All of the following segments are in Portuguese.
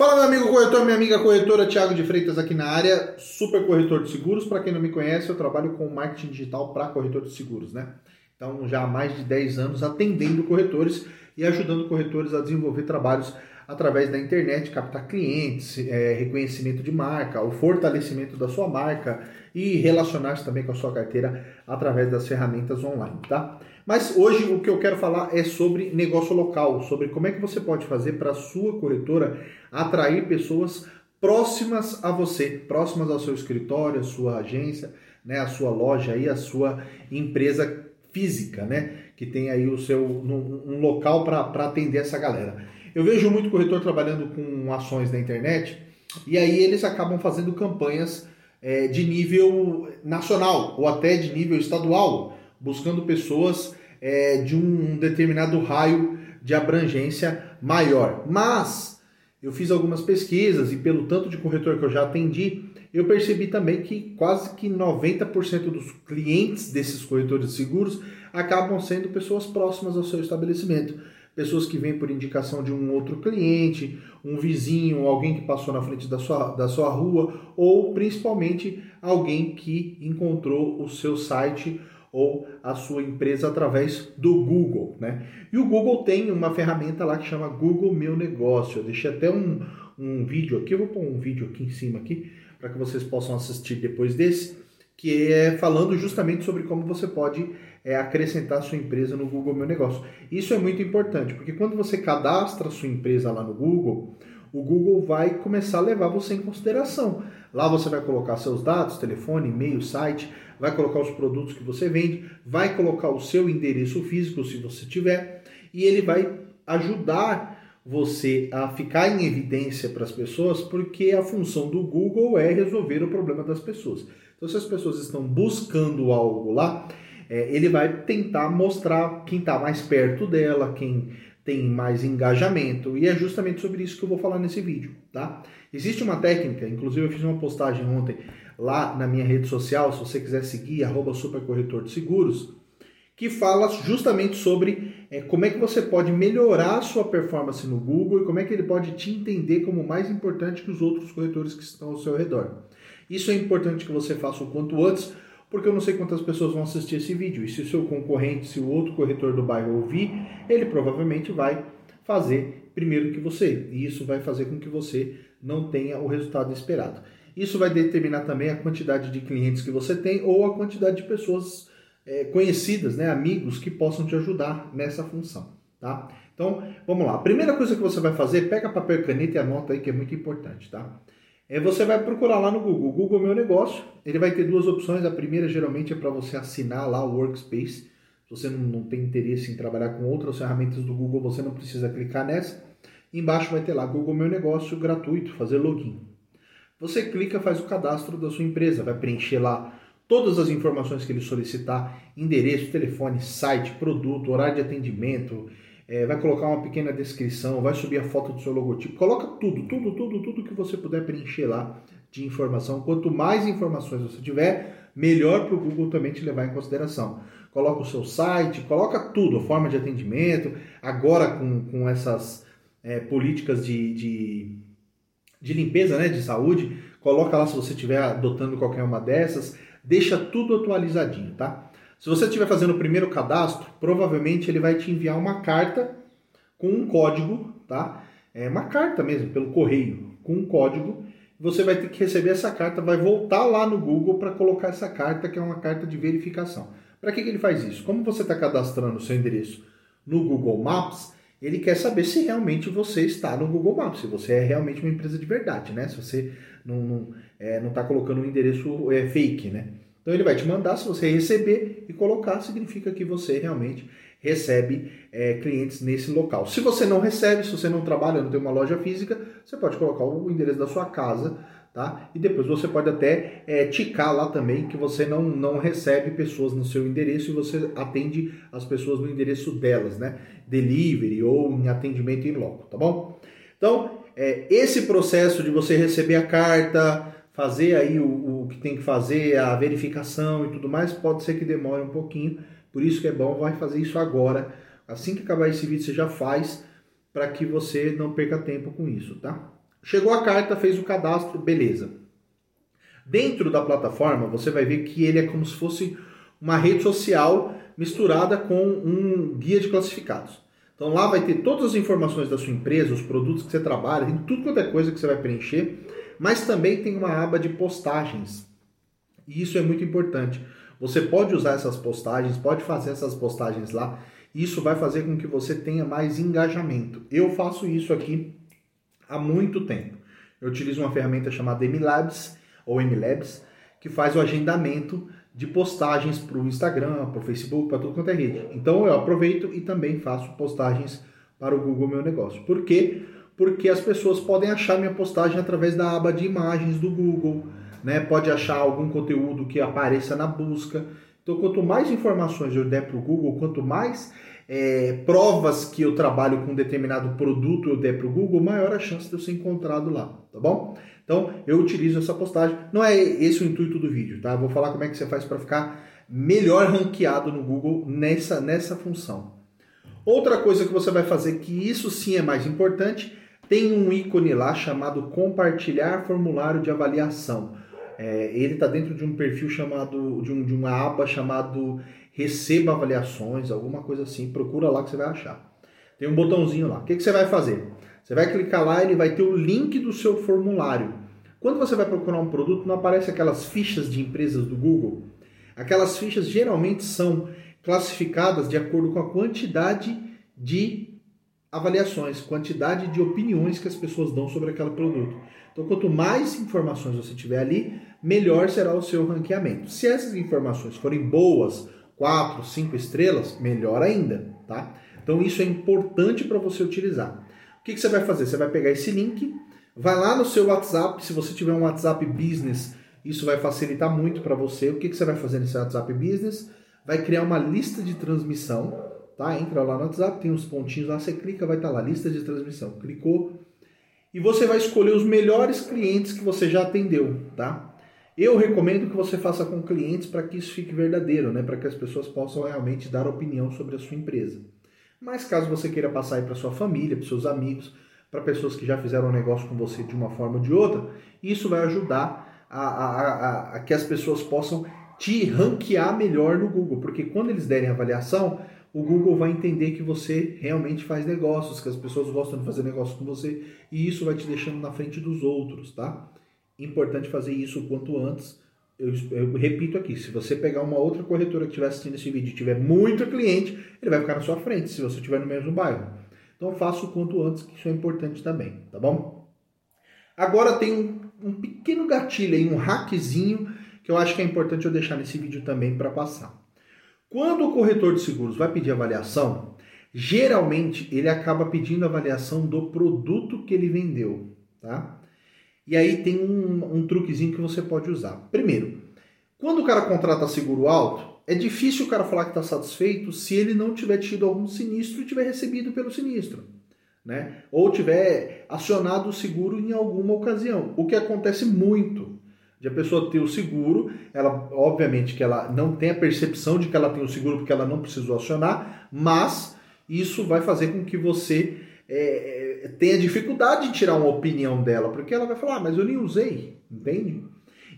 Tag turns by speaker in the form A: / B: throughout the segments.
A: Fala meu amigo corretor, minha amiga corretora, Thiago de Freitas aqui na área, super corretor de seguros. Para quem não me conhece, eu trabalho com marketing digital para corretor de seguros, né? Então, já há mais de 10 anos atendendo corretores e ajudando corretores a desenvolver trabalhos através da internet, captar clientes, é, reconhecimento de marca, o fortalecimento da sua marca e relacionar-se também com a sua carteira através das ferramentas online, tá? Mas hoje o que eu quero falar é sobre negócio local, sobre como é que você pode fazer para a sua corretora atrair pessoas próximas a você, próximas ao seu escritório, a sua agência, né, a sua loja aí, a sua empresa física, né, que tem aí o seu um local para atender essa galera. Eu vejo muito corretor trabalhando com ações na internet e aí eles acabam fazendo campanhas é, de nível nacional ou até de nível estadual, buscando pessoas é, de um determinado raio de abrangência maior. Mas eu fiz algumas pesquisas e pelo tanto de corretor que eu já atendi, eu percebi também que quase que 90% dos clientes desses corretores de seguros acabam sendo pessoas próximas ao seu estabelecimento. Pessoas que vêm por indicação de um outro cliente, um vizinho, alguém que passou na frente da sua, da sua rua, ou principalmente alguém que encontrou o seu site ou a sua empresa através do Google, né? E o Google tem uma ferramenta lá que chama Google Meu Negócio. Eu deixei até um, um vídeo aqui, eu vou pôr um vídeo aqui em cima aqui para que vocês possam assistir depois desse, que é falando justamente sobre como você pode é, acrescentar sua empresa no Google Meu Negócio. Isso é muito importante, porque quando você cadastra sua empresa lá no Google, o Google vai começar a levar você em consideração. Lá você vai colocar seus dados, telefone, e-mail, site, vai colocar os produtos que você vende, vai colocar o seu endereço físico se você tiver, e ele vai ajudar você a ficar em evidência para as pessoas, porque a função do Google é resolver o problema das pessoas. Então, se as pessoas estão buscando algo lá, é, ele vai tentar mostrar quem está mais perto dela, quem tem mais engajamento, e é justamente sobre isso que eu vou falar nesse vídeo, tá? Existe uma técnica, inclusive eu fiz uma postagem ontem lá na minha rede social, se você quiser seguir, arroba supercorretor de seguros, que fala justamente sobre é, como é que você pode melhorar a sua performance no Google e como é que ele pode te entender como mais importante que os outros corretores que estão ao seu redor. Isso é importante que você faça o quanto antes, porque eu não sei quantas pessoas vão assistir esse vídeo. E se o seu concorrente, se o outro corretor do bairro ouvir, ele provavelmente vai fazer primeiro que você. E isso vai fazer com que você não tenha o resultado esperado. Isso vai determinar também a quantidade de clientes que você tem ou a quantidade de pessoas é, conhecidas, né, amigos que possam te ajudar nessa função. Tá? Então, vamos lá. A primeira coisa que você vai fazer, pega papel e caneta e anota aí que é muito importante. Tá? É, você vai procurar lá no Google, Google Meu Negócio. Ele vai ter duas opções. A primeira geralmente é para você assinar lá o Workspace. Se você não, não tem interesse em trabalhar com outras ferramentas do Google, você não precisa clicar nessa. Embaixo vai ter lá Google Meu Negócio gratuito, fazer login. Você clica, faz o cadastro da sua empresa, vai preencher lá todas as informações que ele solicitar, endereço, telefone, site, produto, horário de atendimento, é, vai colocar uma pequena descrição, vai subir a foto do seu logotipo, coloca tudo, tudo, tudo, tudo que você puder preencher lá de informação. Quanto mais informações você tiver, melhor para o Google também te levar em consideração. Coloca o seu site, coloca tudo, a forma de atendimento, agora com, com essas é, políticas de, de, de limpeza, né, de saúde, coloca lá se você estiver adotando qualquer uma dessas, deixa tudo atualizadinho, tá? Se você estiver fazendo o primeiro cadastro, provavelmente ele vai te enviar uma carta com um código, tá? É uma carta mesmo, pelo correio, com um código. Você vai ter que receber essa carta, vai voltar lá no Google para colocar essa carta, que é uma carta de verificação. Para que, que ele faz isso? Como você está cadastrando o seu endereço no Google Maps, ele quer saber se realmente você está no Google Maps, se você é realmente uma empresa de verdade, né? Se você não está não, é, não tá colocando um endereço é, fake, né? Então ele vai te mandar, se você receber e colocar, significa que você realmente recebe é, clientes nesse local. Se você não recebe, se você não trabalha, não tem uma loja física, você pode colocar o endereço da sua casa, tá? E depois você pode até é, ticar lá também que você não, não recebe pessoas no seu endereço e você atende as pessoas no endereço delas, né? Delivery ou em atendimento em loco, tá bom? Então, é, esse processo de você receber a carta, fazer aí o, o que tem que fazer, a verificação e tudo mais, pode ser que demore um pouquinho. Por isso que é bom, vai fazer isso agora. Assim que acabar esse vídeo, você já faz para que você não perca tempo com isso, tá? Chegou a carta, fez o cadastro, beleza. Dentro da plataforma, você vai ver que ele é como se fosse uma rede social misturada com um guia de classificados. Então lá vai ter todas as informações da sua empresa, os produtos que você trabalha, tudo quanto é coisa que você vai preencher, mas também tem uma aba de postagens. E isso é muito importante. Você pode usar essas postagens, pode fazer essas postagens lá. Isso vai fazer com que você tenha mais engajamento. Eu faço isso aqui há muito tempo. Eu utilizo uma ferramenta chamada MLabs ou MLabs que faz o agendamento de postagens para o Instagram, para o Facebook, para tudo quanto é rede. Então eu aproveito e também faço postagens para o Google Meu Negócio. Por quê? Porque as pessoas podem achar minha postagem através da aba de imagens do Google, né? Pode achar algum conteúdo que apareça na busca. Então, quanto mais informações eu der para o Google, quanto mais é, provas que eu trabalho com um determinado produto eu der para o Google, maior a chance de eu ser encontrado lá, tá bom? Então eu utilizo essa postagem. Não é esse o intuito do vídeo, tá? Eu vou falar como é que você faz para ficar melhor ranqueado no Google nessa, nessa função. Outra coisa que você vai fazer, que isso sim é mais importante, tem um ícone lá chamado compartilhar formulário de avaliação. É, ele está dentro de um perfil chamado, de, um, de uma aba chamado receba avaliações, alguma coisa assim, procura lá que você vai achar. Tem um botãozinho lá. O que, que você vai fazer? Você vai clicar lá, ele vai ter o link do seu formulário. Quando você vai procurar um produto, não aparece aquelas fichas de empresas do Google. Aquelas fichas geralmente são classificadas de acordo com a quantidade de avaliações, quantidade de opiniões que as pessoas dão sobre aquele produto. Então, quanto mais informações você tiver ali, melhor será o seu ranqueamento. Se essas informações forem boas, 4, 5 estrelas, melhor ainda, tá? Então isso é importante para você utilizar. O que, que, você vai fazer? Você vai pegar esse link, vai lá no seu WhatsApp, se você tiver um WhatsApp Business, isso vai facilitar muito para você. O que, que você vai fazer nesse WhatsApp Business? Vai criar uma lista de transmissão, tá? Entra lá no WhatsApp, tem uns pontinhos lá, você clica, vai estar tá lá, lista de transmissão. Clicou e você vai escolher os melhores clientes que você já atendeu, tá? Eu recomendo que você faça com clientes para que isso fique verdadeiro, né? para que as pessoas possam realmente dar opinião sobre a sua empresa. Mas caso você queira passar para sua família, para seus amigos, para pessoas que já fizeram um negócio com você de uma forma ou de outra, isso vai ajudar a, a, a, a que as pessoas possam te ranquear melhor no Google, porque quando eles derem avaliação, o Google vai entender que você realmente faz negócios, que as pessoas gostam de fazer negócio com você, e isso vai te deixando na frente dos outros, tá? importante fazer isso o quanto antes. Eu, eu, repito aqui, se você pegar uma outra corretora que estiver assistindo esse vídeo e tiver muito cliente, ele vai ficar na sua frente, se você estiver no mesmo bairro. Então faça o quanto antes, que isso é importante também, tá bom? Agora tem um, um pequeno gatilho aí, um hackzinho, que eu acho que é importante eu deixar nesse vídeo também para passar. Quando o corretor de seguros vai pedir avaliação, geralmente ele acaba pedindo avaliação do produto que ele vendeu, tá? E aí tem um, um truquezinho que você pode usar. Primeiro, quando o cara contrata seguro alto, é difícil o cara falar que está satisfeito se ele não tiver tido algum sinistro e tiver recebido pelo sinistro. Né? Ou tiver acionado o seguro em alguma ocasião. O que acontece muito de a pessoa ter o seguro, ela obviamente que ela não tem a percepção de que ela tem o seguro porque ela não precisou acionar, mas isso vai fazer com que você é, é, tenha dificuldade de tirar uma opinião dela, porque ela vai falar, ah, mas eu nem usei, entende?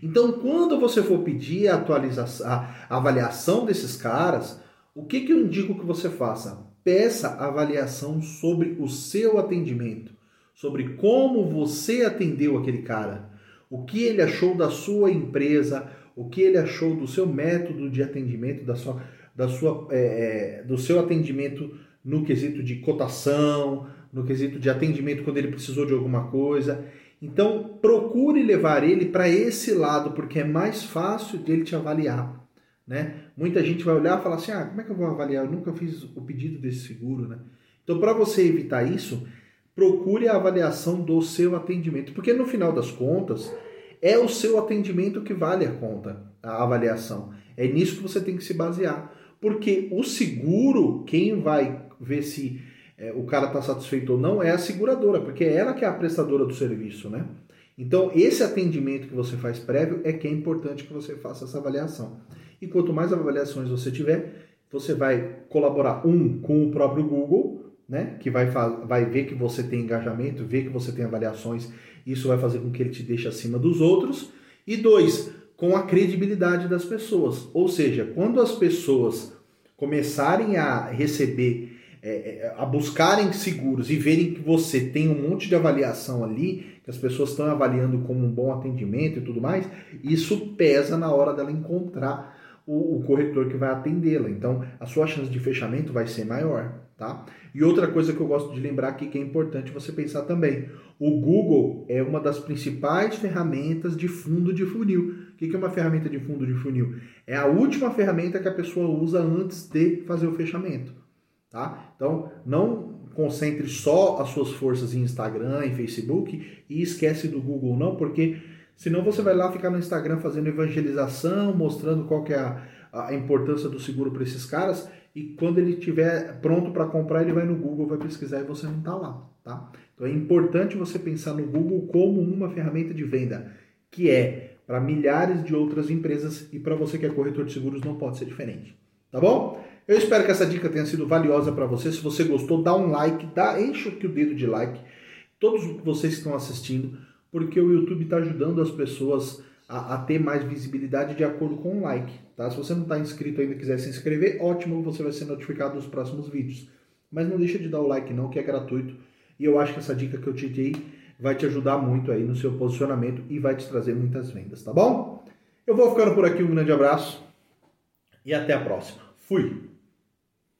A: Então, quando você for pedir a atualização, a avaliação desses caras, o que, que eu indico que você faça? Peça avaliação sobre o seu atendimento, sobre como você atendeu aquele cara, o que ele achou da sua empresa, o que ele achou do seu método de atendimento, da sua, da sua, é, é do seu atendimento no quesito de cotação, no quesito de atendimento quando ele precisou de alguma coisa. Então, procure levar ele para esse lado, porque é mais fácil dele te avaliar. Né? Muita gente vai olhar e falar assim: ah, como é que eu vou avaliar? Eu nunca fiz o pedido desse seguro. Né? Então, para você evitar isso, procure a avaliação do seu atendimento, porque no final das contas, é o seu atendimento que vale a conta, a avaliação. É nisso que você tem que se basear. Porque o seguro, quem vai ver se é, o cara está satisfeito ou não é a seguradora, porque é ela que é a prestadora do serviço, né? Então, esse atendimento que você faz prévio é que é importante que você faça essa avaliação. E quanto mais avaliações você tiver, você vai colaborar, um, com o próprio Google, né? Que vai, vai ver que você tem engajamento, ver que você tem avaliações, isso vai fazer com que ele te deixe acima dos outros. E dois, com a credibilidade das pessoas. Ou seja, quando as pessoas começarem a receber, é, é, a buscarem seguros e verem que você tem um monte de avaliação ali, que as pessoas estão avaliando como um bom atendimento e tudo mais, isso pesa na hora dela encontrar o, o corretor que vai atendê-la. Então, a sua chance de fechamento vai ser maior, tá? E outra coisa que eu gosto de lembrar aqui que é importante você pensar também. O Google é uma das principais ferramentas de fundo de funil. O que é uma ferramenta de fundo de funil? É a última ferramenta que a pessoa usa antes de fazer o fechamento, tá? Então, não concentre só as suas forças em Instagram, em Facebook e esquece do Google não, porque Senão você vai lá ficar no Instagram fazendo evangelização, mostrando qual que é a, a importância do seguro para esses caras e quando ele estiver pronto para comprar, ele vai no Google, vai pesquisar e você não está lá, tá? Então é importante você pensar no Google como uma ferramenta de venda, que é para milhares de outras empresas e para você que é corretor de seguros não pode ser diferente, tá bom? Eu espero que essa dica tenha sido valiosa para você. Se você gostou, dá um like, dá, enche o dedo de like. Todos vocês que estão assistindo, porque o YouTube está ajudando as pessoas a, a, ter mais visibilidade de acordo com o like. Tá? Se você não está inscrito ainda e quiser se inscrever, ótimo, você vai ser notificado dos próximos vídeos. Mas não deixa de dar o like não, que é gratuito. E eu acho que essa dica que eu te dei vai te ajudar muito aí no seu posicionamento e vai te trazer muitas vendas, tá bom? Eu vou ficando por aqui, um grande abraço e até a próxima. Fui!